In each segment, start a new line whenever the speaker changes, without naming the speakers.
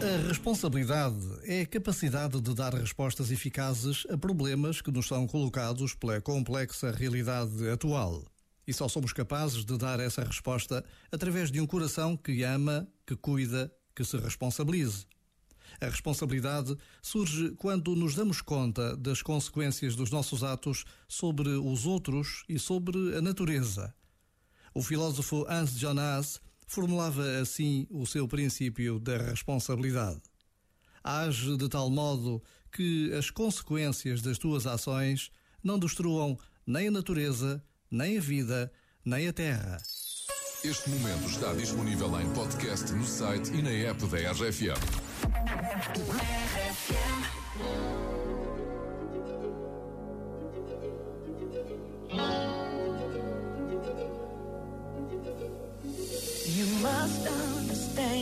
A responsabilidade é a capacidade de dar respostas eficazes a problemas que nos são colocados pela complexa realidade atual. E só somos capazes de dar essa resposta através de um coração que ama, que cuida, que se responsabilize. A responsabilidade surge quando nos damos conta das consequências dos nossos atos sobre os outros e sobre a natureza. O filósofo Hans Jonas formulava assim o seu princípio da responsabilidade. Age de tal modo que as consequências das tuas ações não destruam nem a natureza, nem a vida, nem a terra.
Este momento está disponível em podcast no site e na app da RFM.
You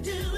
to do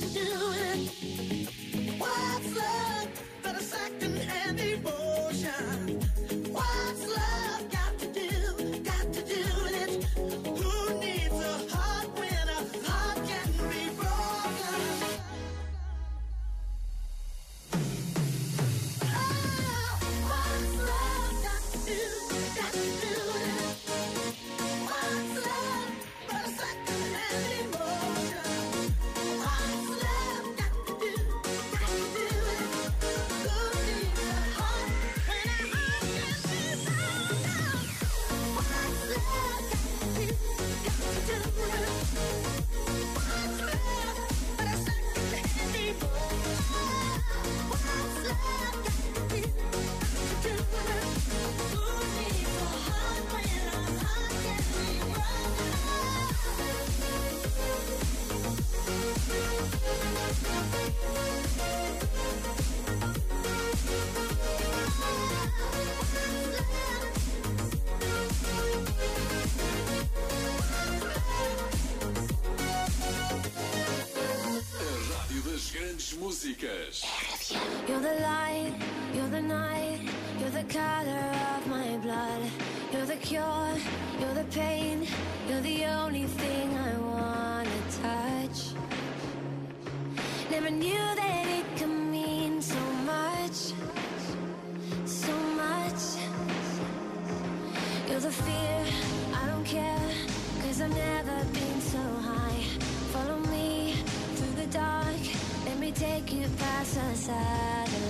do?
Músicas.
You're the light, you're the night, you're the color of my blood. You're the cure, you're the pain, you're the only thing I wanna touch. Never knew that it could mean so much, so much. You're the fear, Follow